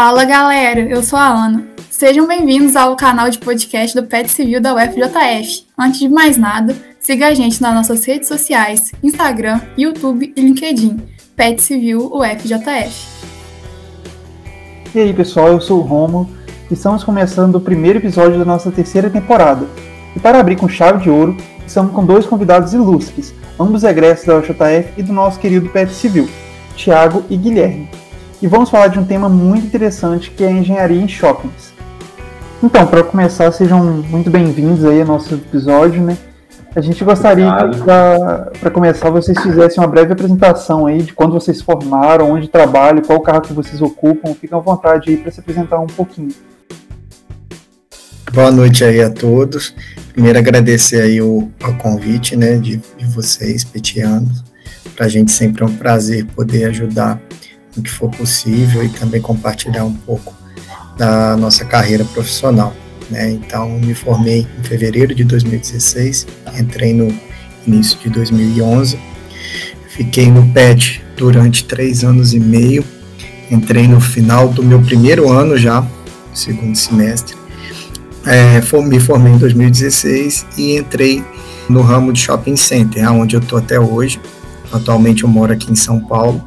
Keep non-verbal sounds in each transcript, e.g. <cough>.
Fala galera, eu sou a Ana. Sejam bem-vindos ao canal de podcast do Pet Civil da UFJF. Antes de mais nada, siga a gente nas nossas redes sociais, Instagram, YouTube e LinkedIn, Pet Civil UFJF. E aí pessoal, eu sou o Romo e estamos começando o primeiro episódio da nossa terceira temporada. E para abrir com chave de ouro, estamos com dois convidados ilustres, ambos egressos da UFJF e do nosso querido Pet Civil, Tiago e Guilherme e vamos falar de um tema muito interessante que é a engenharia em shoppings. Então, para começar, sejam muito bem-vindos aí ao nosso episódio, né? A gente gostaria que, para começar, vocês fizessem uma breve apresentação aí de quando vocês formaram, onde trabalham, qual carro que vocês ocupam. Fiquem à vontade aí para se apresentar um pouquinho. Boa noite aí a todos. Primeiro agradecer aí o, o convite, né, de, de vocês, petianos. Para a gente sempre é um prazer poder ajudar no que for possível e também compartilhar um pouco da nossa carreira profissional. Né? Então, me formei em fevereiro de 2016, entrei no início de 2011, fiquei no PET durante três anos e meio, entrei no final do meu primeiro ano já, segundo semestre, é, me formei em 2016 e entrei no ramo de shopping center, onde eu estou até hoje. Atualmente eu moro aqui em São Paulo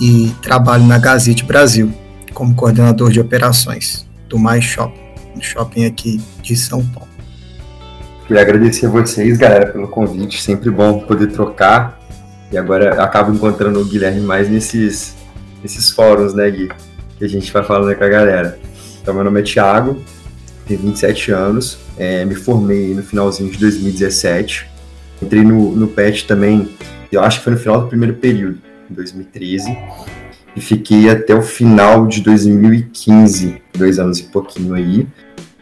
e trabalho na Gazette Brasil como coordenador de operações do Mais Shopping, um shopping aqui de São Paulo. Queria agradecer a vocês, galera, pelo convite. Sempre bom poder trocar. E agora acabo encontrando o Guilherme mais nesses, nesses fóruns, né, Gui? Que a gente vai falando com a galera. Então, meu nome é Thiago, tenho 27 anos, é, me formei no finalzinho de 2017. Entrei no, no PET também, eu acho que foi no final do primeiro período em 2013 e fiquei até o final de 2015, dois anos e pouquinho aí.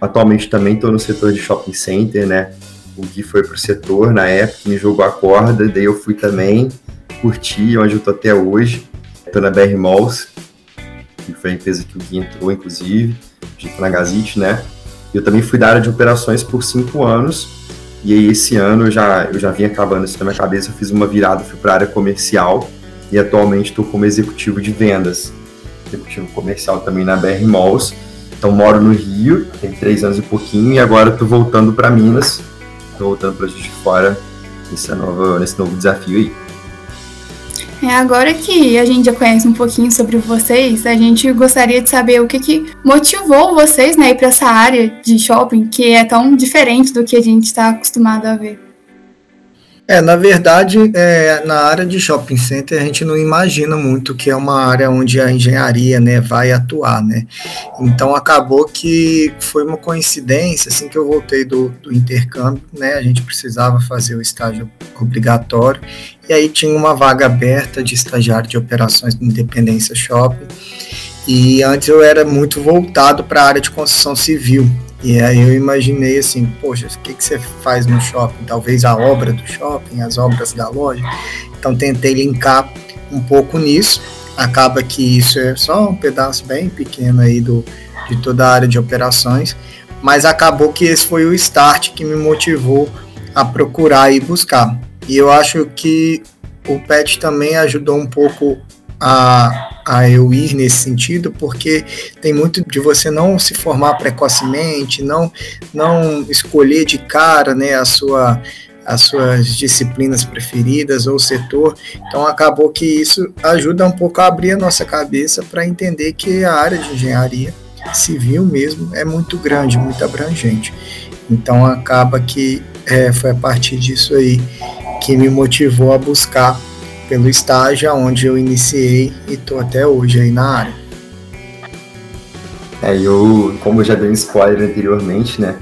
Atualmente também estou no setor de shopping center, né? O Gui foi pro setor na época, me jogou a corda, daí eu fui também, curti, onde eu tô até hoje. Estou na BR Malls, que foi a empresa que o Gui entrou, inclusive, tá na Gazite, né? Eu também fui da área de operações por cinco anos, e aí esse ano eu já, eu já vim acabando isso na minha cabeça, eu fiz uma virada, fui para a área comercial, e atualmente estou como executivo de vendas, executivo comercial também na BR Malls. Então moro no Rio, tem três anos e pouquinho, e agora estou voltando para Minas, estou voltando para Juiz de Fora nesse novo desafio aí. É, agora que a gente já conhece um pouquinho sobre vocês, a gente gostaria de saber o que, que motivou vocês né, para essa área de shopping que é tão diferente do que a gente está acostumado a ver. É, na verdade, é, na área de shopping center a gente não imagina muito que é uma área onde a engenharia, né, vai atuar, né. Então acabou que foi uma coincidência, assim que eu voltei do, do intercâmbio, né, a gente precisava fazer o estágio obrigatório e aí tinha uma vaga aberta de estagiário de operações de Independência Shopping e antes eu era muito voltado para a área de construção civil, e aí eu imaginei assim, poxa, o que, que você faz no shopping? Talvez a obra do shopping, as obras da loja. Então tentei linkar um pouco nisso. Acaba que isso é só um pedaço bem pequeno aí do, de toda a área de operações, mas acabou que esse foi o start que me motivou a procurar e buscar. E eu acho que o PET também ajudou um pouco a, a eu ir nesse sentido, porque tem muito de você não se formar precocemente, não, não escolher de cara né, a sua, as suas disciplinas preferidas ou setor. Então acabou que isso ajuda um pouco a abrir a nossa cabeça para entender que a área de engenharia civil mesmo é muito grande, muito abrangente. Então acaba que é, foi a partir disso aí que me motivou a buscar pelo estágio onde eu iniciei e estou até hoje aí na área. É, eu, como eu já dei um spoiler anteriormente, né,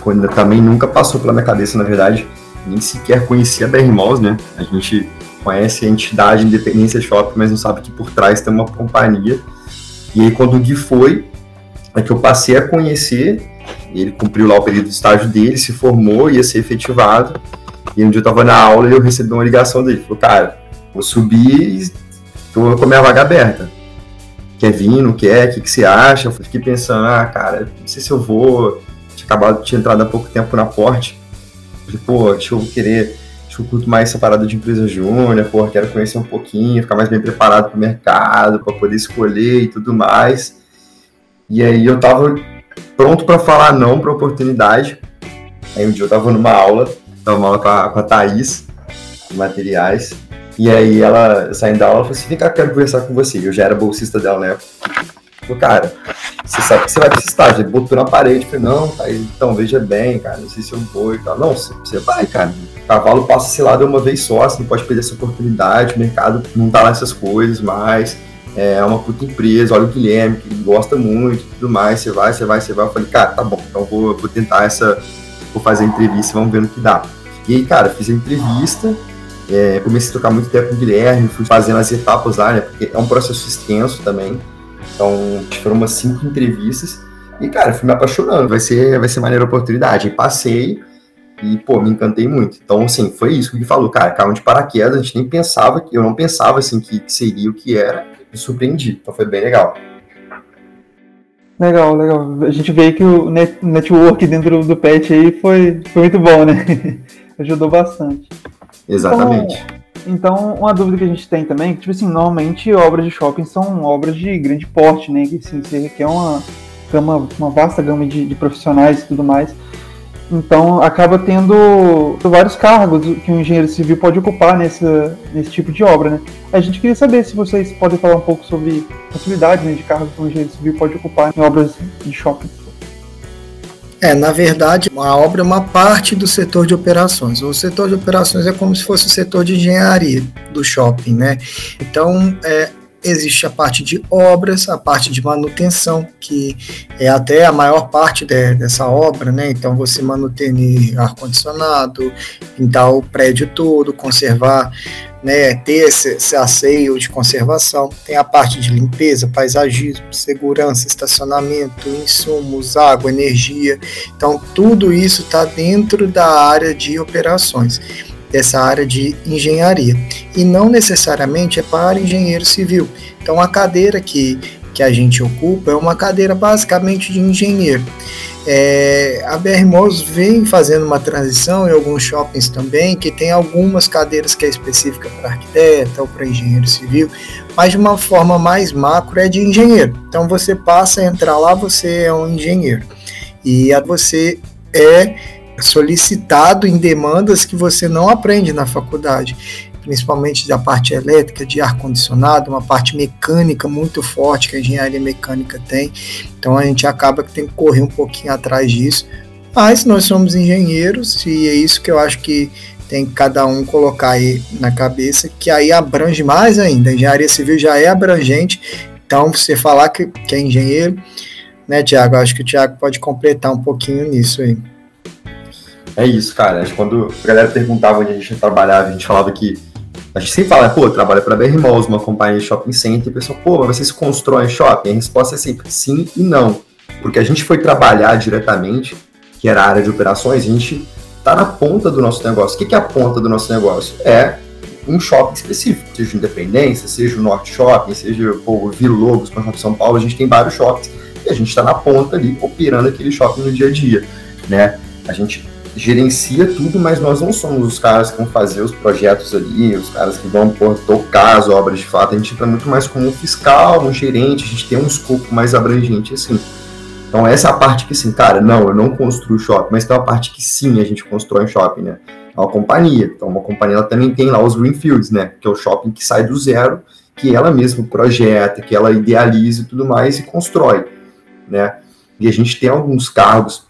quando também nunca passou pela minha cabeça, na verdade, nem sequer conhecia a BR né, a gente conhece a entidade Independência Shopping, mas não sabe que por trás tem uma companhia, e aí quando o Gui foi, é que eu passei a conhecer, ele cumpriu lá o período de estágio dele, se formou, ia ser efetivado, e um dia eu tava na aula e eu recebi uma ligação dele, falou, cara, Vou subir e tô com a minha vaga aberta. Quer vir, não quer? O que, que você acha? Eu fiquei pensando, ah, cara, não sei se eu vou. Tinha acabado, tinha entrado há pouco tempo na porte. Falei, pô, deixa eu querer. Que eu curto mais essa parada de empresa júnior, pô, quero conhecer um pouquinho, ficar mais bem preparado para o mercado, para poder escolher e tudo mais. E aí eu tava pronto para falar não pra oportunidade. Aí um dia eu tava numa aula, tava numa aula com a, com a Thaís, de materiais. E aí ela, saindo da aula, falou assim, vem cá, quero conversar com você. Eu já era bolsista dela na época. Falei, cara, você sabe que você vai pra esse estágio. Ele botou na parede, falei, não, Thaís, então veja bem, cara, não sei se eu vou e tal. Não, você vai, cara. O cavalo passa esse lado uma vez só, você não pode perder essa oportunidade, o mercado não tá lá essas coisas mais é uma puta empresa, olha o Guilherme, que gosta muito tudo mais, você vai, você vai, você vai. Eu falei, cara, tá bom, então vou, vou tentar essa, vou fazer a entrevista, vamos ver no que dá. E aí, cara, fiz a entrevista, é, comecei a trocar muito ideia com o Guilherme, fui fazendo as etapas lá, né, porque é um processo extenso também, então foram umas cinco entrevistas, e, cara, fui me apaixonando, vai ser, vai ser maneira oportunidade. E passei, e, pô, me encantei muito. Então, assim, foi isso que ele falou, cara, caiu de paraquedas, a gente nem pensava, eu não pensava, assim, que, que seria o que era, me surpreendi. Então foi bem legal. Legal, legal. A gente vê que o net network dentro do pet aí foi, foi muito bom, né? <laughs> Ajudou bastante. Exatamente. Então, então, uma dúvida que a gente tem também, que, tipo assim, normalmente obras de shopping são obras de grande porte, né? Que assim, você requer uma, uma, vasta gama de, de profissionais e tudo mais. Então acaba tendo vários cargos que um engenheiro civil pode ocupar nesse, nesse tipo de obra, né? A gente queria saber se vocês podem falar um pouco sobre possibilidades né, de cargos que um engenheiro civil pode ocupar em obras de shopping. É, na verdade, a obra é uma parte do setor de operações. O setor de operações é como se fosse o setor de engenharia do shopping, né? Então, é, existe a parte de obras, a parte de manutenção, que é até a maior parte de, dessa obra, né? Então, você manutenir ar-condicionado, pintar o prédio todo, conservar, né? Ter esse, esse asseio de conservação. Tem a parte de limpeza, paisagismo, segurança, estacionamento, insumos, água, energia. Então, tudo isso está dentro da área de operações dessa área de engenharia. E não necessariamente é para engenheiro civil. Então, a cadeira que, que a gente ocupa é uma cadeira basicamente de engenheiro. É, a BR Malls vem fazendo uma transição em alguns shoppings também, que tem algumas cadeiras que é específica para arquiteto ou para engenheiro civil, mas de uma forma mais macro é de engenheiro. Então você passa a entrar lá, você é um engenheiro. E você é solicitado em demandas que você não aprende na faculdade, principalmente da parte elétrica, de ar-condicionado, uma parte mecânica muito forte que a engenharia mecânica tem. Então a gente acaba que tem que correr um pouquinho atrás disso. Mas nós somos engenheiros e é isso que eu acho que tem que cada um colocar aí na cabeça, que aí abrange mais ainda. A engenharia civil já é abrangente, então você falar que, que é engenheiro, né, Tiago? Acho que o Tiago pode completar um pouquinho nisso aí. É isso, cara. Quando a galera perguntava onde a gente trabalhava, a gente falava que. A gente sempre fala, pô, trabalha para BR Malls, uma companhia de shopping center, e o pessoal, pô, mas vocês constroem shopping? A resposta é sempre sim e não. Porque a gente foi trabalhar diretamente, que era a área de operações, a gente tá na ponta do nosso negócio. O que é a ponta do nosso negócio? É um shopping específico, seja Independência, seja o Norte Shopping, seja pô, o Vila Lobos, para São Paulo, a gente tem vários shoppings e a gente está na ponta ali, operando aquele shopping no dia a dia, né? A gente gerencia tudo, mas nós não somos os caras que vão fazer os projetos ali, os caras que vão pô, tocar as obras de fato. A gente entra muito mais como um fiscal, um gerente, a gente tem um escopo mais abrangente assim. Então essa é a parte que assim, cara, não, eu não construo shopping, mas tem uma parte que sim, a gente constrói um shopping, né? É uma companhia. Então uma companhia ela também tem lá os greenfields, né? Que é o shopping que sai do zero, que ela mesma projeta, que ela idealiza e tudo mais e constrói, né? E a gente tem alguns cargos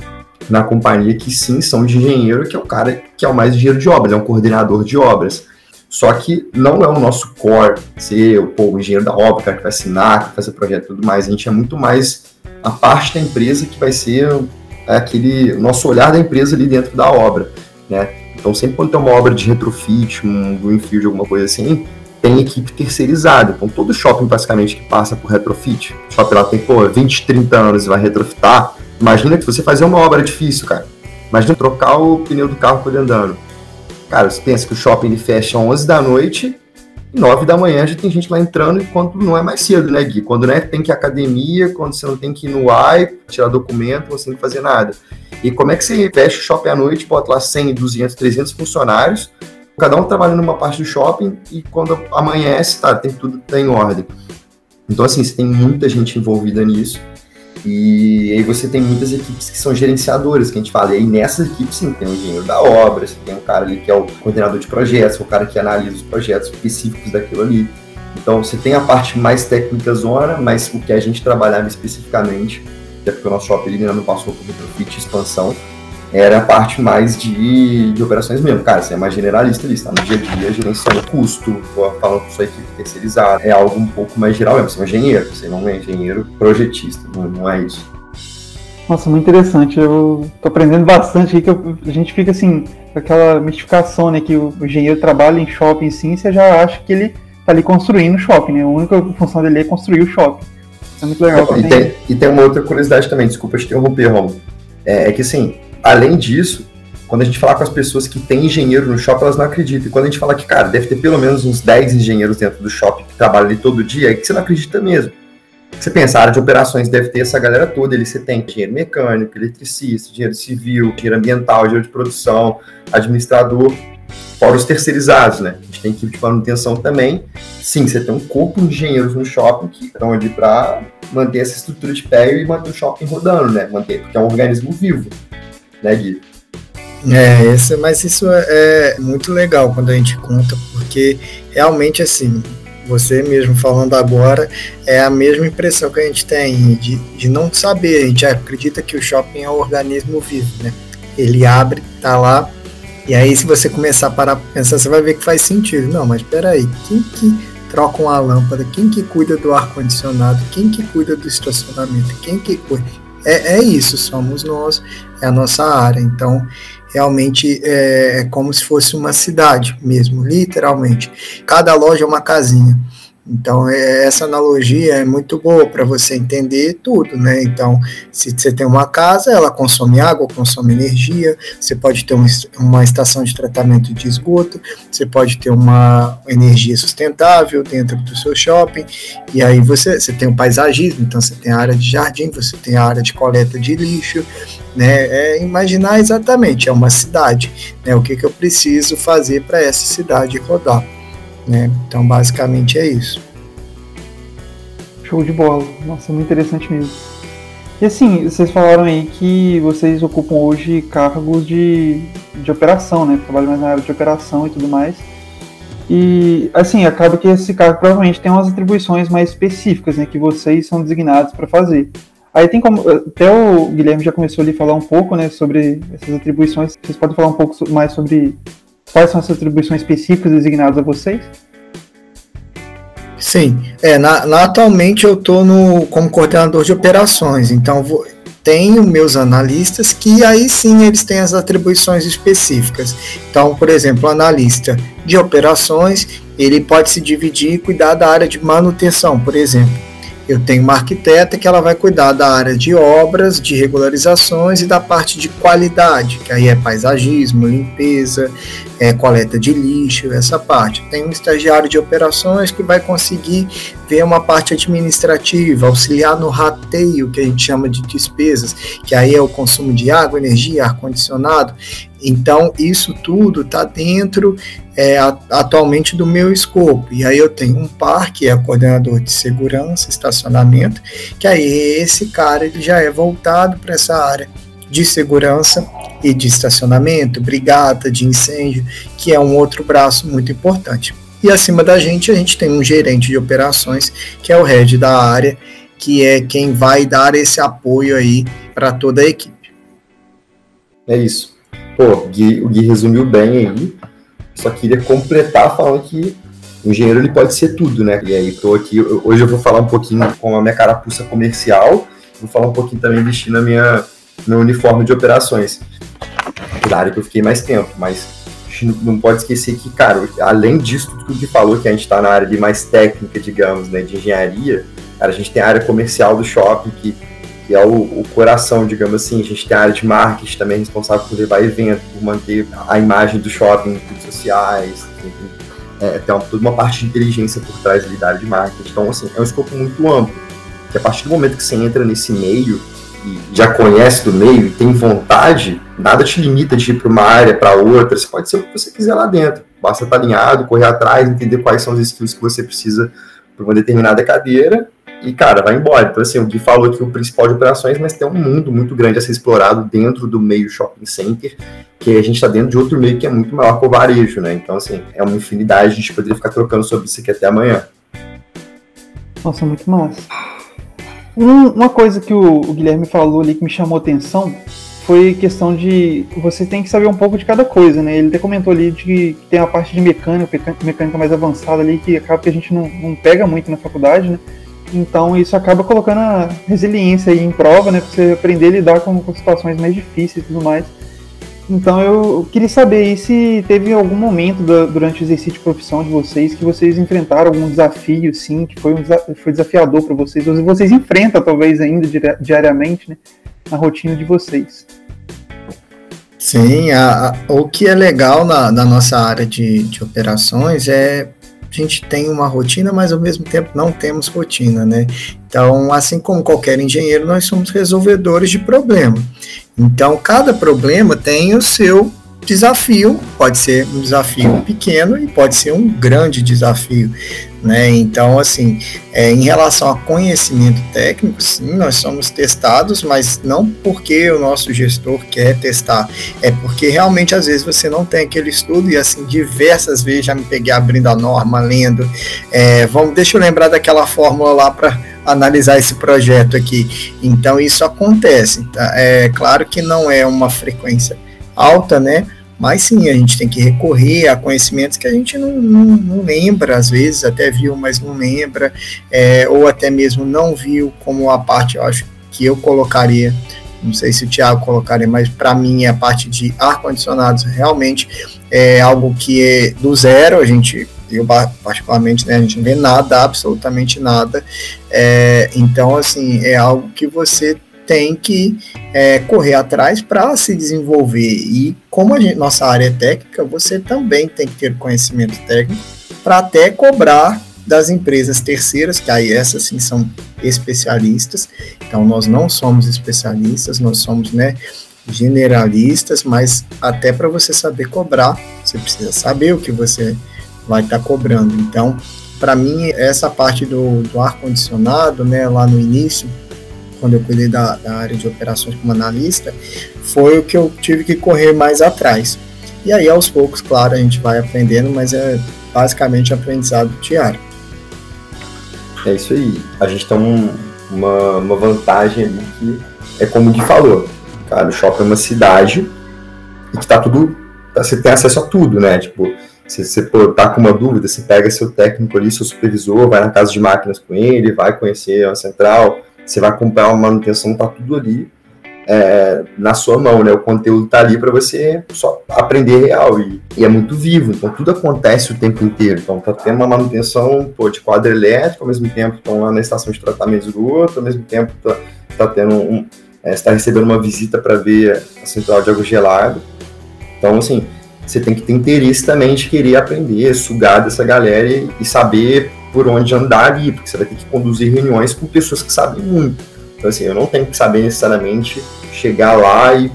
na companhia que sim são de engenheiro, que é o cara que é o mais engenheiro de obras, é um coordenador de obras. Só que não é o nosso core ser pô, o engenheiro da obra, o cara que vai assinar, que vai fazer projeto e tudo mais. A gente é muito mais a parte da empresa que vai ser aquele nosso olhar da empresa ali dentro da obra, né? Então sempre quando tem uma obra de retrofit, um greenfield, alguma coisa assim, tem equipe terceirizada. Então todo shopping basicamente que passa por retrofit, o shopping lá tem pô, 20, 30 anos e vai retrofitar, Imagina que você fazer uma obra difícil, cara. Imagina trocar o pneu do carro com ele andando. Cara, você pensa que o shopping ele fecha às 11 da noite e 9 da manhã já tem gente lá entrando quando não é mais cedo, né, Gui? Quando né, tem que ir à academia, quando você não tem que ir no AI, tirar documento, você não tem que fazer nada. E como é que você fecha o shopping à noite, bota lá 100, 200, 300 funcionários, cada um trabalhando numa parte do shopping e quando amanhece, tá, tem tudo tá em ordem. Então, assim, você tem muita gente envolvida nisso E aí você tem muitas equipes que são gerenciadoras, que a gente fala. E aí nessas equipes, sim, tem o engenheiro da obra, você tem um cara ali que é o coordenador de projetos, o cara que analisa os projetos específicos daquilo ali. Então você tem a parte mais técnica zona, mas o que a gente trabalhava especificamente, até porque o nosso shopping ainda não passou por retrofit expansão, era a parte mais de, de operações mesmo. Cara, você é mais generalista ali, está no dia a dia gerenciando custo, falando com sua equipe terceirizada. É algo um pouco mais geral mesmo. Você é um engenheiro, você não é engenheiro projetista, não, não é isso. Nossa, muito interessante. Eu tô aprendendo bastante aqui, que eu, a gente fica assim, com aquela mistificação, né, que o, o engenheiro trabalha em shopping sim, você já acha que ele tá ali construindo o shopping, né? A única função dele é construir o shopping. É muito legal. e, tem, e tem uma outra curiosidade também, desculpa te interromper, Romulo. É, é que assim, Além disso, quando a gente falar com as pessoas que têm engenheiro no shopping, elas não acreditam. E quando a gente fala que, cara, deve ter pelo menos uns 10 engenheiros dentro do shopping que trabalham ali todo dia, é que você não acredita mesmo. Você pensa, a área de operações deve ter essa galera toda, ali você tem engenheiro mecânico, eletricista, engenheiro civil, engenheiro ambiental, engenheiro de produção, administrador, fora os terceirizados, né? A gente tem equipe de manutenção também. Sim, você tem um corpo de engenheiros no shopping que estão ali para manter essa estrutura de pé e manter o shopping rodando, né? Manter, porque é um organismo vivo né, Gui? É, mas isso é, é muito legal quando a gente conta, porque realmente assim, você mesmo falando agora, é a mesma impressão que a gente tem de, de não saber. A gente acredita que o shopping é um organismo vivo, né? Ele abre, tá lá, e aí se você começar a parar para pensar, você vai ver que faz sentido. Não, mas peraí, quem que troca uma lâmpada? Quem que cuida do ar-condicionado? Quem que cuida do estacionamento? Quem que cuida? É, é isso, somos nós, é a nossa área. Então, realmente é, é como se fosse uma cidade mesmo, literalmente. Cada loja é uma casinha. Então, é, essa analogia é muito boa para você entender tudo, né? Então, se você tem uma casa, ela consome água, consome energia, você pode ter uma estação de tratamento de esgoto, você pode ter uma energia sustentável dentro do seu shopping, e aí você, você tem o paisagismo, então você tem a área de jardim, você tem a área de coleta de lixo, né? É imaginar exatamente, é uma cidade, né? O que, que eu preciso fazer para essa cidade rodar. Né? Então, basicamente é isso. Show de bola. Nossa, muito interessante mesmo. E assim, vocês falaram aí que vocês ocupam hoje cargos de, de operação, né? Trabalham mais na área de operação e tudo mais. E assim, acaba que esse cargo provavelmente tem umas atribuições mais específicas, né? Que vocês são designados para fazer. Aí tem como. Até o Guilherme já começou ali a falar um pouco, né? Sobre essas atribuições. Vocês podem falar um pouco mais sobre Quais são as atribuições específicas designadas a vocês? Sim, é, na, na atualmente eu estou como coordenador de operações, então vou, tenho meus analistas que aí sim eles têm as atribuições específicas. Então, por exemplo, o analista de operações, ele pode se dividir e cuidar da área de manutenção, por exemplo. Eu tenho uma arquiteta que ela vai cuidar da área de obras, de regularizações e da parte de qualidade, que aí é paisagismo, limpeza, é, coleta de lixo, essa parte. Tem um estagiário de operações que vai conseguir ver uma parte administrativa, auxiliar no rateio, que a gente chama de despesas, que aí é o consumo de água, energia, ar-condicionado. Então, isso tudo está dentro é, atualmente do meu escopo. E aí eu tenho um par, que é coordenador de segurança, estacionamento, que aí esse cara ele já é voltado para essa área de segurança e de estacionamento, brigada de incêndio, que é um outro braço muito importante. E acima da gente, a gente tem um gerente de operações, que é o head da área, que é quem vai dar esse apoio aí para toda a equipe. É isso. Pô, o Gui, o Gui resumiu bem aí. Só queria completar falando que o engenheiro ele pode ser tudo, né? E aí tô aqui, hoje eu vou falar um pouquinho com a minha carapuça comercial, vou falar um pouquinho também vestindo a minha meu uniforme de operações. Da área que eu fiquei mais tempo, mas não pode esquecer que, cara, além disso tudo que falou, que a gente está na área de mais técnica, digamos, né, de engenharia, cara, a gente tem a área comercial do shopping, que, que é o, o, coração, digamos assim, a gente tem a área de marketing também responsável por levar evento, por manter a imagem do shopping em redes sociais, é, tem uma, toda uma parte de inteligência por trás da área de marketing, então, assim, é um escopo muito amplo, que a partir do momento que você entra nesse meio, e já conhece do meio e tem vontade, nada te limita de ir para uma área, para outra. Você pode ser o que você quiser lá dentro. Basta estar alinhado, correr atrás, entender quais são os skills que você precisa para uma determinada cadeira e, cara, vai embora. Então, assim, o Gui falou que o principal de operações, mas tem um mundo muito grande a ser explorado dentro do meio shopping center, que a gente está dentro de outro meio que é muito maior que o varejo, né? Então, assim, é uma infinidade, a gente poderia ficar trocando sobre isso aqui até amanhã. Nossa, muito massa. Um, uma coisa que o, o Guilherme falou ali que me chamou atenção foi questão de você tem que saber um pouco de cada coisa, né? Ele até comentou ali de que tem a parte de mecânica, mecânica mais avançada ali, que acaba que a gente não, não pega muito na faculdade, né? Então isso acaba colocando a resiliência em prova, né? Pra você aprender a lidar com, com situações mais difíceis e tudo mais. Então eu queria saber se teve algum momento da, durante o exercício de profissão de vocês que vocês enfrentaram algum desafio, sim, que foi, um, foi desafiador para vocês, ou se vocês enfrentam talvez ainda diariamente, né, na rotina de vocês. Sim, a, a, o que é legal na, na nossa área de, de operações é a gente tem uma rotina, mas ao mesmo tempo não temos rotina, né? Então, assim como qualquer engenheiro, nós somos resolvedores de problema. Então, cada problema tem o seu desafio, pode ser um desafio pequeno e pode ser um grande desafio, né? Então, assim, é, em relação a conhecimento técnico, sim, nós somos testados, mas não porque o nosso gestor quer testar, é porque realmente às vezes você não tem aquele estudo e assim diversas vezes já me peguei abrindo a norma, lendo, é, vamos, deixa eu lembrar daquela fórmula lá para analisar esse projeto aqui. Então isso acontece. Tá? É claro que não é uma frequência alta, né? Mas sim, a gente tem que recorrer a conhecimentos que a gente não, não, não lembra, às vezes até viu, mas não lembra, é, ou até mesmo não viu, como a parte, eu acho que eu colocaria, não sei se o Thiago colocaria, mas para mim a parte de ar-condicionados realmente é algo que é do zero, a gente eu particularmente, né, a gente não vê nada, absolutamente nada, é, então assim, é algo que você tem que é, correr atrás para se desenvolver. E como a gente, nossa área é técnica, você também tem que ter conhecimento técnico para até cobrar das empresas terceiras, que aí essas sim são especialistas. Então nós não somos especialistas, nós somos, né, generalistas, mas até para você saber cobrar, você precisa saber o que você vai estar tá cobrando. Então, para mim, essa parte do, do ar-condicionado, né, lá no início, quando eu cuidei da, da, área de operações como analista, foi o que eu tive que correr mais atrás. E aí, aos poucos, claro, a gente vai aprendendo, mas é basicamente aprendizado diário. É isso aí. A gente tem um, uma, uma vantagem ali que é como Gui falou. Cara, o shopping é uma cidade e que tá tudo. Tá, você tem acesso a tudo, né? Tipo, se você tá com uma dúvida, você pega seu técnico ali, seu supervisor, vai na casa de máquinas com ele, vai conhecer a central, você vai comprar uma manutenção, tá tudo ali é, na sua mão, né? O conteúdo tá ali para você só aprender real e, e, é muito vivo, então tudo acontece o tempo inteiro. Então tá tendo uma manutenção pô, de quadro elétrico, ao mesmo tempo estão lá na estação de tratamento de esgoto, ao mesmo tempo tá, tá tendo um, é, está recebendo uma visita para ver a central de água gelada. Então, assim, você tem que ter interesse também de querer aprender, sugar dessa galera e, e saber por onde andar ali, porque você vai ter que conduzir reuniões com pessoas que sabem muito. Então, assim, eu não tenho que saber necessariamente chegar lá e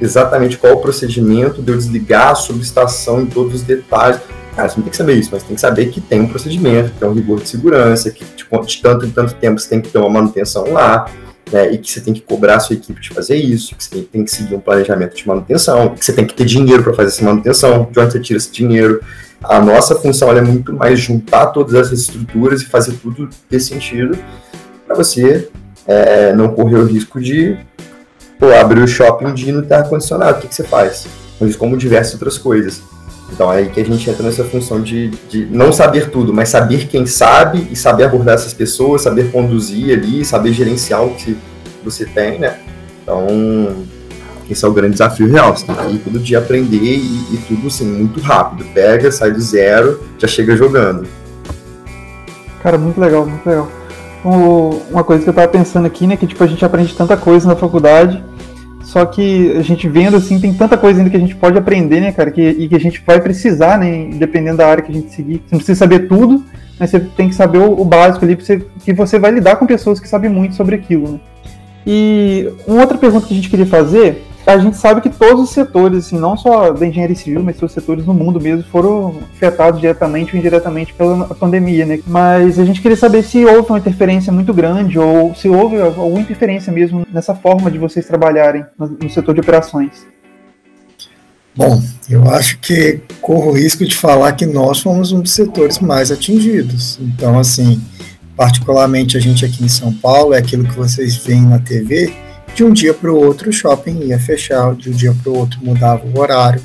exatamente qual o procedimento de eu desligar a subestação em todos os detalhes. Cara, você não tem que saber isso, mas tem que saber que tem um procedimento, que tem um rigor de segurança, que de tanto em tanto tempo você tem que ter uma manutenção lá, né, e que você tem que cobrar a sua equipe de fazer isso, que você tem que seguir um planejamento de manutenção, que você tem que ter dinheiro para fazer essa manutenção, de onde você tira esse dinheiro. A nossa função é muito mais juntar todas essas estruturas e fazer tudo ter sentido para você é, não correr o risco de pô, abrir o shopping de não ter ar-condicionado. O que, que você faz? Mas como diversas outras coisas. Então é aí que a gente entra nessa função de, de não saber tudo, mas saber quem sabe e saber abordar essas pessoas, saber conduzir ali, saber gerenciar o que você tem, né? Então, esse é o grande desafio real. Você tem que ir todo dia aprender e, e tudo assim, muito rápido. Pega, sai do zero, já chega jogando. Cara, muito legal, muito legal. uma coisa que eu tava pensando aqui, né, que tipo, a gente aprende tanta coisa na faculdade, só que a gente vendo assim, tem tanta coisa ainda que a gente pode aprender, né, cara, que, e que a gente vai precisar, né, dependendo da área que a gente seguir. Você não precisa saber tudo, mas você tem que saber o, o básico ali, você, que você vai lidar com pessoas que sabem muito sobre aquilo, né. E uma outra pergunta que a gente queria fazer a gente sabe que todos os setores, assim, não só da engenharia civil, mas todos os setores no mundo mesmo foram afetados diretamente ou indiretamente pela pandemia, né? Mas a gente queria saber se houve uma interferência muito grande ou se houve alguma interferência mesmo nessa forma de vocês trabalharem no setor de operações. Bom, eu acho que corro o risco de falar que nós fomos um dos setores mais atingidos. Então, assim, particularmente a gente aqui em São Paulo, é aquilo que vocês veem na TV, de um dia para o outro o shopping ia fechar, de um dia para o outro mudava o horário.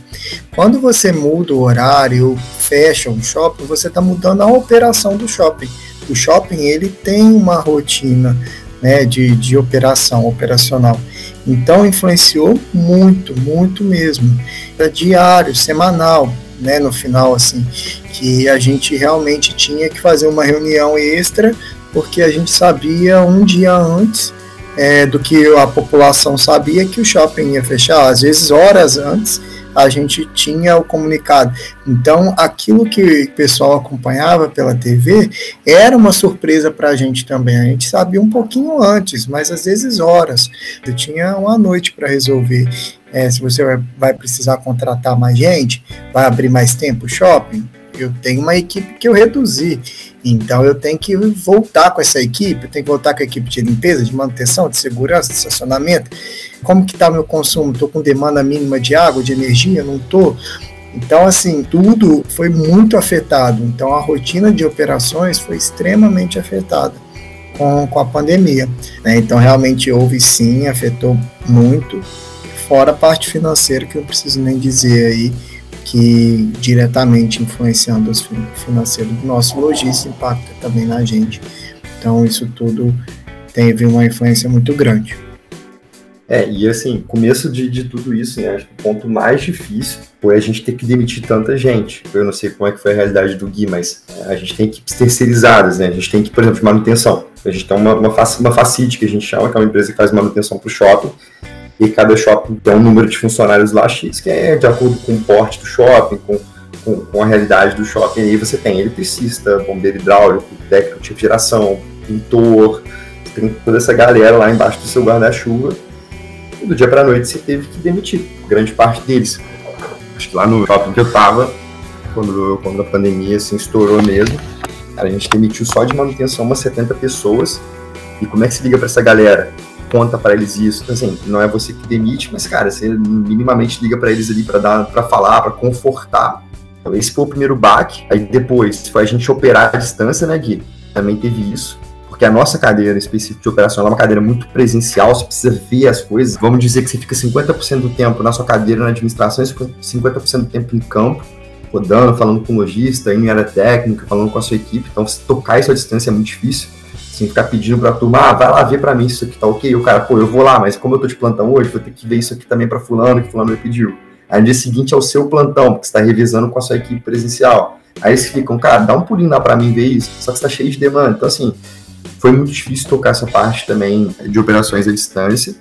Quando você muda o horário, fecha um shopping, você está mudando a operação do shopping. O shopping ele tem uma rotina né, de, de operação, operacional. Então influenciou muito, muito mesmo. Era diário, semanal, né, no final, assim, que a gente realmente tinha que fazer uma reunião extra, porque a gente sabia um dia antes é, do que a população sabia que o shopping ia fechar, às vezes horas antes a gente tinha o comunicado. Então, aquilo que o pessoal acompanhava pela TV era uma surpresa para a gente também. A gente sabia um pouquinho antes, mas às vezes horas. Eu tinha uma noite para resolver. É, se você vai precisar contratar mais gente, vai abrir mais tempo o shopping, eu tenho uma equipe que eu reduzi. Então eu tenho que voltar com essa equipe, eu tenho que voltar com a equipe de limpeza, de manutenção, de segurança, de estacionamento. Como que está meu consumo? Estou com demanda mínima de água, de energia? Não estou? Então, assim, tudo foi muito afetado. Então, a rotina de operações foi extremamente afetada com, com a pandemia. Né? Então, realmente houve sim, afetou muito, fora a parte financeira, que eu preciso nem dizer aí, que diretamente influenciando os financeiros do nosso lojista impacta também na gente. Então isso tudo teve uma influência muito grande. É, e assim, começo de, de tudo isso, né, acho que o ponto mais difícil foi a gente ter que demitir tanta gente. Eu não sei como é que foi a realidade do Gui, mas a gente tem equipes terceirizadas, né, a gente tem que, por exemplo, de manutenção. A gente tem uma, uma, uma facility que a gente chama, que é uma empresa que faz manutenção para o shopping, e cada shopping tem um número de funcionários lá X, que é de acordo com o porte do shopping, com, com, com a realidade do shopping. E aí você tem eletricista, bombeiro hidráulico, técnico de refrigeração, pintor, tem toda essa galera lá embaixo do seu guarda-chuva. E do dia para noite você teve que demitir grande parte deles. Acho que lá no shopping que eu tava, quando, quando a pandemia assim, estourou mesmo, a gente demitiu só de manutenção umas 70 pessoas. E como é que se liga para essa galera? Conta para eles isso. Então, assim, não é você que demite, mas, cara, você minimamente liga para eles ali para dar, para falar, para confortar. Então, esse foi o primeiro baque. Aí depois foi a gente operar à distância, né, Gui? Também teve isso. Porque a nossa cadeira específica de operação é uma cadeira muito presencial, você precisa ver as coisas. Vamos dizer que você fica 50% do tempo na sua cadeira na administração e 50% do tempo em campo, rodando, falando com o lojista, em área técnica, falando com a sua equipe. Então, se tocar isso à distância é muito difícil assim, ficar pedindo pra turma, ah, vai lá ver pra mim se isso aqui tá ok. o cara, pô, eu vou lá, mas como eu tô de plantão hoje, vou ter que ver isso aqui também pra fulano, que fulano me pediu. Aí no dia seguinte é o seu plantão, porque você tá revisando com a sua equipe presencial. Aí eles ficam, cara, dá um pulinho lá pra mim ver isso, só que você tá cheio de demanda. Então, assim, foi muito difícil tocar essa parte também de operações à distância.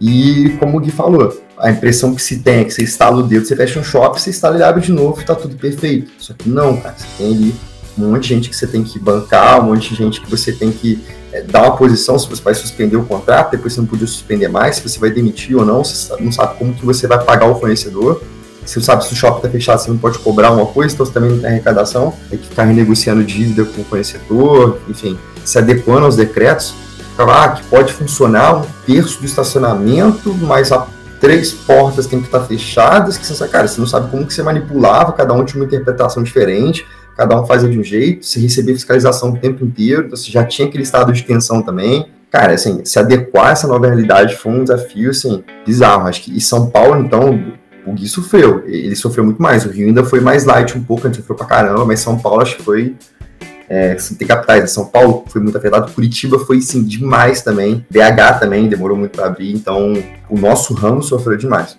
E como o Gui falou, a impressão que se tem é que você instala o dedo, você fecha um shopping, você instala e abre de novo e tá tudo perfeito. Só que não, cara, você tem ali um monte de gente que você tem que bancar, um monte de gente que você tem que é, dar uma posição se você vai suspender o contrato, depois você não podia suspender mais, se você vai demitir ou não, você não sabe como que você vai pagar o fornecedor, você sabe se o shopping está fechado, você não pode cobrar uma coisa, então você também não tem arrecadação, tem que ficar renegociando dívida com o fornecedor, enfim, se adequando aos decretos, ah, que pode funcionar um terço do estacionamento, mas a três portas têm que estar fechadas, que você, cara, você não sabe como que você manipulava, cada um tinha uma interpretação diferente, cada um fazia de um jeito, se recebia fiscalização o tempo inteiro, então você já tinha aquele estado de tensão também. Cara, assim, se adequar a essa nova realidade foi um desafio, assim, bizarro. Acho que e São Paulo, então, o Gui sofreu. Ele sofreu muito mais. O Rio ainda foi mais light um pouco, a gente sofreu pra caramba, mas São Paulo acho que foi. É, assim, tem capitais, né? São Paulo foi muito afetado, Curitiba foi sim demais também, BH também demorou muito para abrir, então o nosso ramo sofreu demais.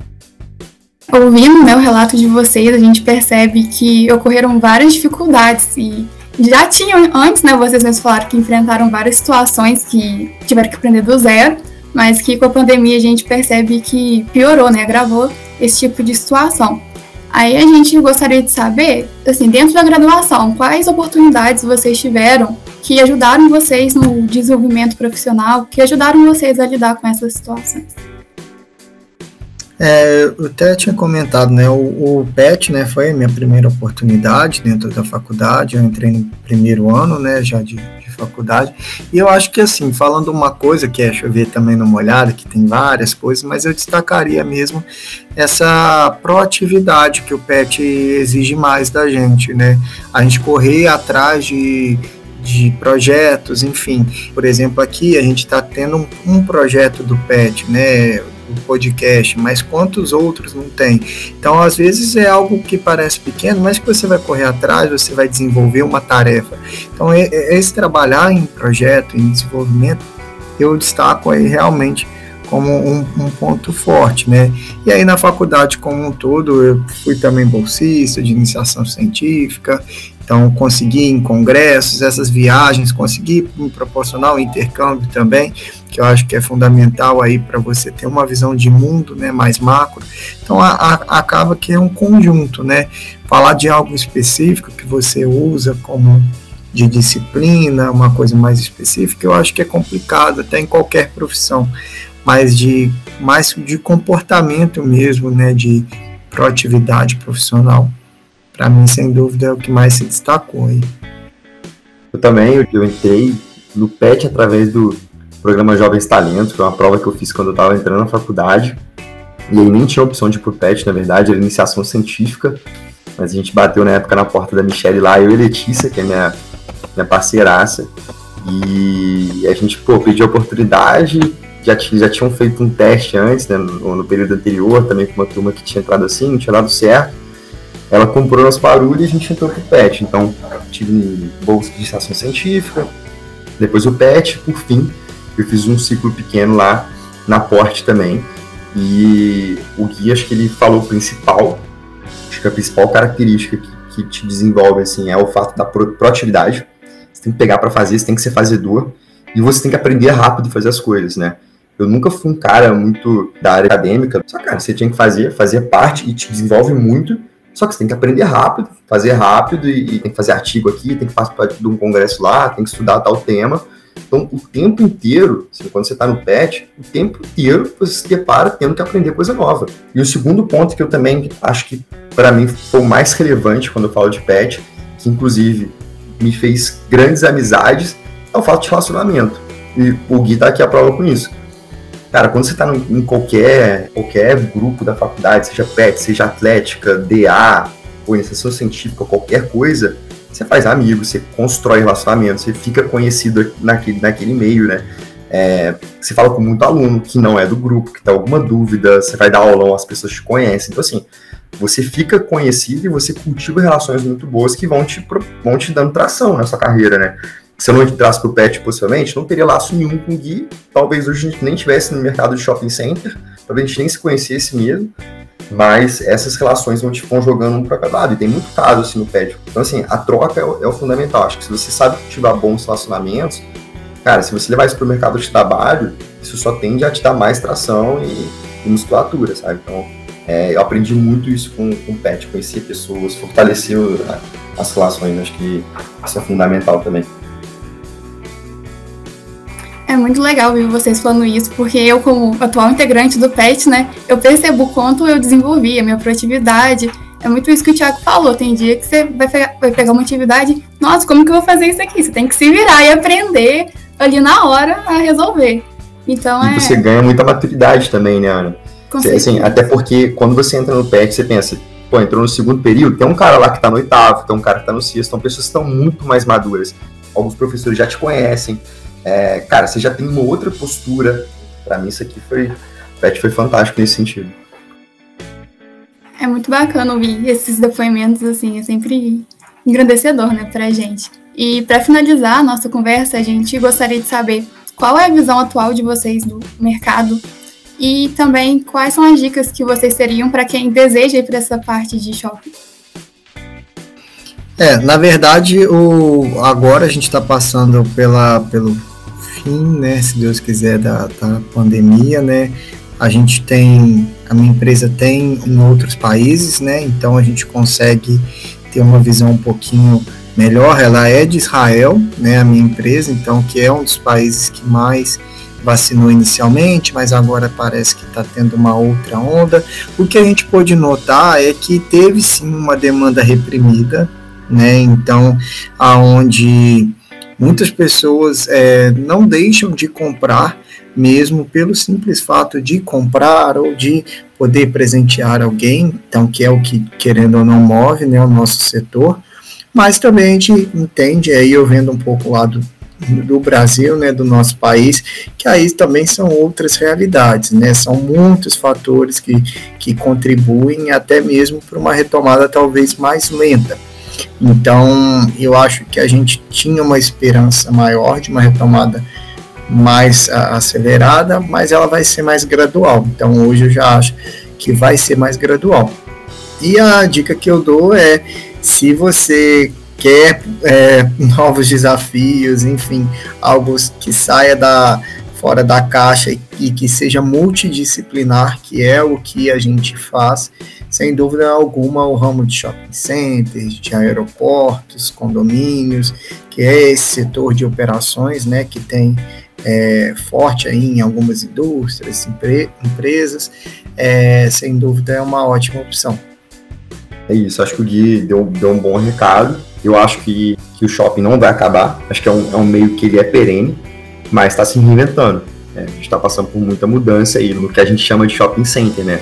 Ouvindo né, o relato de vocês, a gente percebe que ocorreram várias dificuldades e já tinham antes, né? Vocês mesmos falaram que enfrentaram várias situações que tiveram que aprender do zero, mas que com a pandemia a gente percebe que piorou, né? Agravou esse tipo de situação. Aí a gente gostaria de saber, assim, dentro da graduação, quais oportunidades vocês tiveram que ajudaram vocês no desenvolvimento profissional, que ajudaram vocês a lidar com essas situações? É, eu até tinha comentado, né? O, o, PET, né, foi a minha primeira oportunidade dentro da faculdade. Eu entrei no primeiro ano, né, já de, de faculdade. E eu acho que, assim, falando uma coisa que é chover também numa olhada, que tem várias coisas, mas eu destacaria mesmo essa proatividade que o PET exige mais da gente, né? A gente correr atrás de de projetos, enfim. Por exemplo, aqui a gente está tendo um, um, projeto do PET, né? Podcast, mas quantos outros não tem? Então, às vezes é algo que parece pequeno, mas que você vai correr atrás, você vai desenvolver uma tarefa. Então, esse trabalhar em projeto, em desenvolvimento, eu destaco aí realmente como um, um, ponto forte, né? E aí na faculdade como um todo, eu fui também bolsista de iniciação científica, então, consegui em congressos, essas viagens, consegui me proporcionar o intercâmbio também, que eu acho que é fundamental aí para você ter uma visão de mundo né, mais macro. Então, a, a, acaba que é um conjunto, né? Falar de algo específico que você usa como de disciplina, uma coisa mais específica, eu acho que é complicado, até em qualquer profissão, mas de mais de comportamento mesmo, né, de proatividade profissional para mim, sem dúvida, é o que mais se destacou aí. Eu também, eu entrei no PET através do programa Jovens Talentos, que é uma prova que eu fiz quando eu estava entrando na faculdade. E aí nem tinha opção de ir pro PET, na verdade, era iniciação científica. Mas a gente bateu na época na porta da Michelle lá, eu e Letícia, que é minha, minha parceiraça. E a gente, pô, pediu a oportunidade, já, já tinham feito um teste antes, né, no, no período anterior, também com uma turma que tinha entrado assim, não tinha dado certo. Ela comprou nosso barulho e a gente entrou pro PET. Então, tive bolsa de estação científica, depois o PET, por fim, eu fiz um ciclo pequeno lá na Porte também. E o Gui, acho que ele falou o principal, acho que a principal característica que, que te desenvolve assim, é o fato da proatividade. Você tem que pegar para fazer, você tem que ser fazedor e você tem que aprender rápido fazer as coisas, né? Eu nunca fui um cara muito da área acadêmica, só cara, você tinha que fazer, fazer parte e te desenvolve muito só que você tem que aprender rápido, fazer rápido e, e tem que fazer artigo aqui, tem que participar de um congresso lá, tem que estudar tal tema. Então, o tempo inteiro, assim, quando você está no PET, o tempo inteiro você se depara tendo que aprender coisa nova. E o segundo ponto que eu também acho que, para mim, foi o mais relevante quando eu falo de PET, que inclusive me fez grandes amizades, é o fato de relacionamento. E o Gui está aqui a prova com isso. Cara, quando você está em qualquer, qualquer grupo da faculdade, seja PET, seja Atlética, DA, ou iniciação científica, qualquer coisa, você faz amigos, você constrói relacionamentos, você fica conhecido naquele, naquele meio, né? É, você fala com muito aluno que não é do grupo, que tem alguma dúvida, você vai dar aulão, as pessoas te conhecem. Então, assim, você fica conhecido e você cultiva relações muito boas que vão te, vão te dando tração na sua carreira, né? Se eu não entrasse pro pet possivelmente, não teria laço nenhum com o Gui. Talvez hoje a gente nem estivesse no mercado de shopping center, talvez a gente nem se conhecesse mesmo. Mas essas relações vão, te, vão jogando um para cada lado. E tem muito caso assim no pet. Então, assim, a troca é o, é o, fundamental. Acho que se você sabe cultivar bons relacionamentos, cara, se você levar isso pro mercado de trabalho, isso só tende a te dar mais tração e, e musculatura, sabe? Então, é, eu aprendi muito isso com, com o pet, conhecer pessoas, fortalecer as relações. Acho que isso é fundamental também. É muito legal ver vocês falando isso, porque eu, como atual integrante do PET, né, eu percebo o quanto eu desenvolvi a minha proatividade. É muito isso que o Thiago falou. Tem dia que você vai pegar, vai pegar uma atividade, nossa, como que eu vou fazer isso aqui? Você tem que se virar e aprender ali na hora a resolver. Então e é. você ganha muita maturidade também, né, Ana? Você, assim, até porque quando você entra no PET, você pensa, pô, entrou no segundo período, tem um cara lá que tá no oitavo, tem um cara que tá no sexto, então pessoas que estão muito mais maduras. Alguns professores já te conhecem, é, cara, você já tem uma outra postura. Para mim, isso aqui foi. Pet foi fantástico nesse sentido. É muito bacana ouvir esses depoimentos, assim, é sempre engrandecedor, né, pra gente. E para finalizar a nossa conversa, a gente gostaria de saber qual é a visão atual de vocês do mercado e também quais são as dicas que vocês teriam para quem deseja ir para essa parte de shopping. É, na verdade, o, agora a gente está passando pela, pelo fim, né, se Deus quiser, da, da pandemia, né, a gente tem, a minha empresa tem em outros países, né, então a gente consegue ter uma visão um pouquinho melhor, ela é de Israel, né, a minha empresa, então que é um dos países que mais vacinou inicialmente, mas agora parece que está tendo uma outra onda. O que a gente pôde notar é que teve sim uma demanda reprimida, né? Então, aonde muitas pessoas é, não deixam de comprar mesmo pelo simples fato de comprar ou de poder presentear alguém, então que é o que querendo ou não move, né, o nosso setor. Mas também a gente entende aí eu vendo um pouco lado do Brasil, né, do nosso país, que aí também são outras realidades, né, são muitos fatores que, que contribuem até mesmo para uma retomada talvez mais lenta. Então, eu acho que a gente tinha uma esperança maior de uma retomada mais acelerada, mas ela vai ser mais gradual. Então, hoje eu já acho que vai ser mais gradual. E a dica que eu dou é: se você quer é, <laughs> novos desafios, enfim, algo que saia da fora da caixa e, que seja multidisciplinar, que é o que a gente faz, sem dúvida alguma, o ramo de shopping centers, de aeroportos, condomínios, que é esse setor de operações, né, que tem é, forte aí em algumas indústrias, empre empresas, é, sem dúvida é uma ótima opção. É isso, acho que o Gui deu, deu um bom recado. Eu acho que, que o shopping não vai acabar, acho que é um, é um meio que ele é perene, mas está se reinventando. Né? A gente está passando por muita mudança aí no que a gente chama de shopping center, né?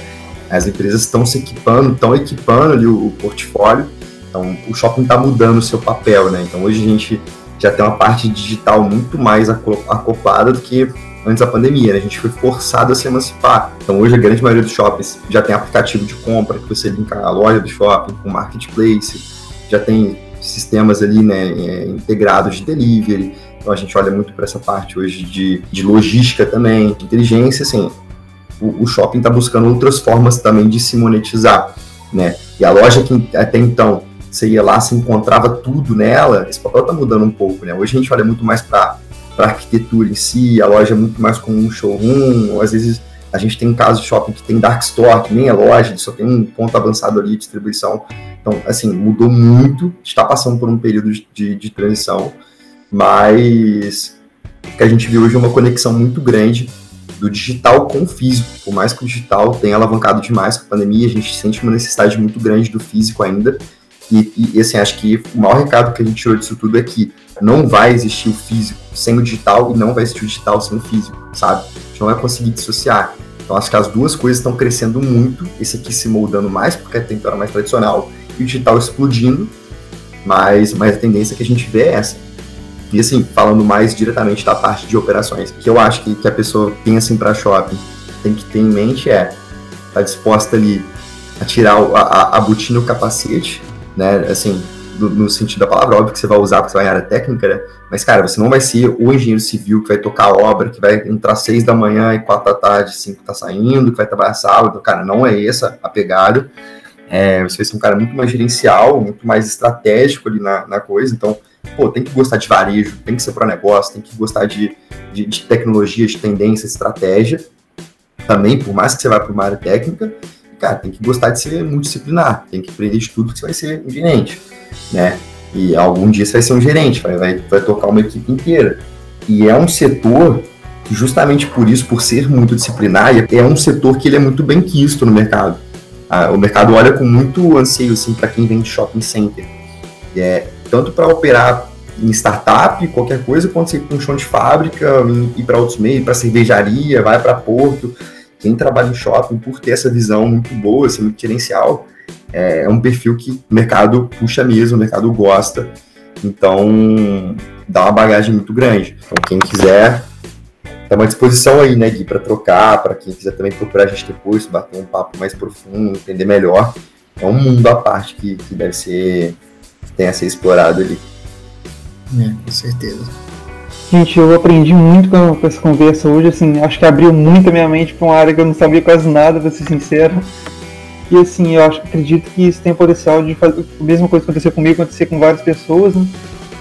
As empresas estão se equipando, estão equipando ali o, o portfólio, então o shopping está mudando o seu papel, né? Então hoje a gente já tem uma parte digital muito mais acoplada do que antes da pandemia, né? A gente foi forçado a se emancipar. Então hoje a grande maioria dos shoppings já tem aplicativo de compra que você linka a loja do shopping com marketplace, já tem sistemas ali, né, é, integrados de delivery. Então a gente olha muito para essa parte hoje de, de logística também, de inteligência, assim, o, o shopping está buscando outras formas também de se monetizar, né? E a loja que até então você ia lá, se encontrava tudo nela, esse papel está mudando um pouco, né? Hoje a gente olha muito mais para a arquitetura em si, a loja é muito mais como um showroom, ou às vezes a gente tem casos de shopping que tem dark store, que nem é loja, só tem um ponto avançado ali de distribuição. Então, assim, mudou muito, está passando por um período de, de transição, mas que a gente viu hoje é uma conexão muito grande do digital com o físico. Por mais que o digital tenha alavancado demais com a pandemia, a gente sente uma necessidade muito grande do físico ainda, e, e, assim, acho que o maior recado que a gente tirou disso tudo é que não vai existir o físico sem o digital e não vai existir o digital sem o físico, sabe? A gente não vai conseguir dissociar. Então acho que as duas coisas estão crescendo muito, esse aqui se moldando mais, porque a temporada mais tradicional, e o digital explodindo, mas, mas a tendência que a gente vê é essa. E assim, falando mais diretamente da parte de operações, que eu acho que, que a pessoa pensa em para shopping tem que ter em mente é, tá disposta ali a tirar a, a, a botina o capacete, né? Assim, do, no sentido da palavra, óbvio que você vai usar porque você vai em área técnica, né? Mas, cara, você não vai ser o engenheiro civil que vai tocar obra, que vai entrar seis da manhã e quatro da tarde, cinco tá saindo, que vai trabalhar sábado. Cara, não é essa a pegada. É, você vai ser um cara muito mais gerencial, muito mais estratégico ali na, na coisa. Então, pô, tem que gostar de varejo, tem que ser para negócio, tem que gostar de, de, de tecnologia, de tendência, estratégia. Também, por mais que você vá para uma área técnica, cara, tem que gostar de ser multidisciplinar, tem que aprender de tudo que você vai ser um gerente, né? E algum dia você vai ser um gerente, vai, vai, vai tocar uma equipe inteira. E é um setor que justamente por isso, por ser muito disciplinar, é um setor que ele é muito bem quisto no mercado. Ah, o mercado olha com muito anseio assim, para quem vem de shopping center. É, tanto para operar em startup, qualquer coisa, quanto você ir para um chão de fábrica, ir para outros meios, para cervejaria, vai para porto quem trabalha em shopping, por ter essa visão muito boa, assim, muito gerencial, é, é um perfil que o mercado puxa mesmo, o mercado gosta. Então, dá uma bagagem muito grande. Então, quem quiser, tá uma disposição aí, né, Gui, para trocar, para quem quiser também procurar a gente depois, bater um papo mais profundo, entender melhor. É um mundo à parte que, que deve ser, tenha a ser explorado ali. É, com certeza. Gente, eu aprendi muito com, essa conversa hoje, assim, acho que abriu muito a minha mente para uma área que eu não sabia quase nada, pra ser sincero. E assim, eu acho que acredito que isso tem o potencial de fazer a mesma coisa que aconteceu comigo, acontecer com várias pessoas, né?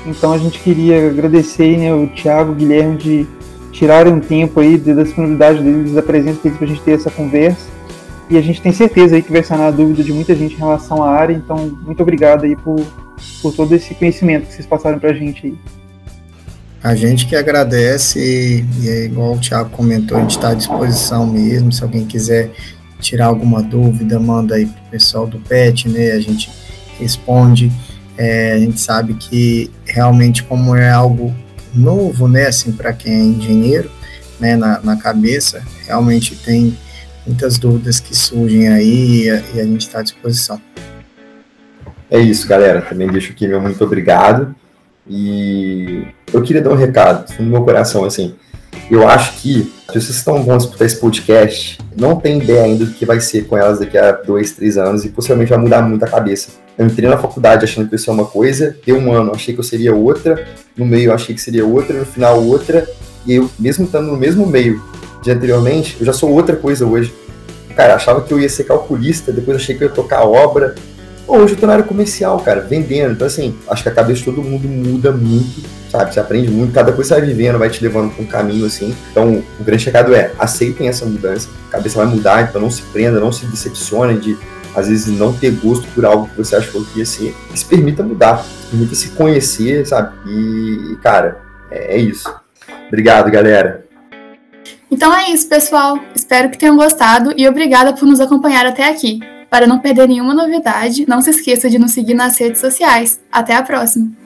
Então a gente queria agradecer né, o Thiago, o Guilherme de tirarem um tempo aí da disponibilidade deles, da presença deles para a gente ter essa conversa. E a gente tem certeza aí que vai sanar a dúvida de muita gente em relação à área, então muito obrigado aí por, por todo esse conhecimento que vocês passaram para a gente aí. A gente que agradece e, é igual o Thiago comentou, a gente está à disposição mesmo. Se alguém quiser tirar alguma dúvida, manda aí pro pessoal do PET, né? A gente responde. É, a gente sabe que realmente como é algo novo, né, assim, para quem é engenheiro, né, na, na cabeça, realmente tem muitas dúvidas que surgem aí e a, e a gente está à disposição. É isso, galera. Também deixo aqui meu muito obrigado. E eu queria dar um recado no meu coração, assim. Eu acho que as pessoas que estão vão escutar esse podcast não tem ideia ainda do que vai ser com elas daqui a dois, três anos e possivelmente vai mudar muito a cabeça. Eu entrei na faculdade achando que eu ia ser uma coisa, deu um ano achei que eu seria outra, no meio eu achei que seria outra, no final outra, e eu, mesmo estando no mesmo meio de anteriormente, eu já sou outra coisa hoje. Cara, achava que eu ia ser calculista, depois achei que eu ia tocar obra, Hoje eu tô na área comercial, cara, vendendo. Então, assim, acho que a cabeça de todo mundo muda muito, sabe? Você aprende muito, cada coisa você vai vivendo, vai te levando pra um caminho, assim. Então, o grande recado é, aceitem essa mudança. A cabeça vai mudar, então não se prenda, não se decepcione de, às vezes, não ter gosto por algo que você achou que ia ser. E se permita mudar, se permita se conhecer, sabe? E, cara, é, é isso. Obrigado, galera. Então é isso, pessoal. Espero que tenham gostado e obrigada por nos acompanhar até aqui. Para não perder nenhuma novidade, não se esqueça de nos seguir nas redes sociais. Até a próxima!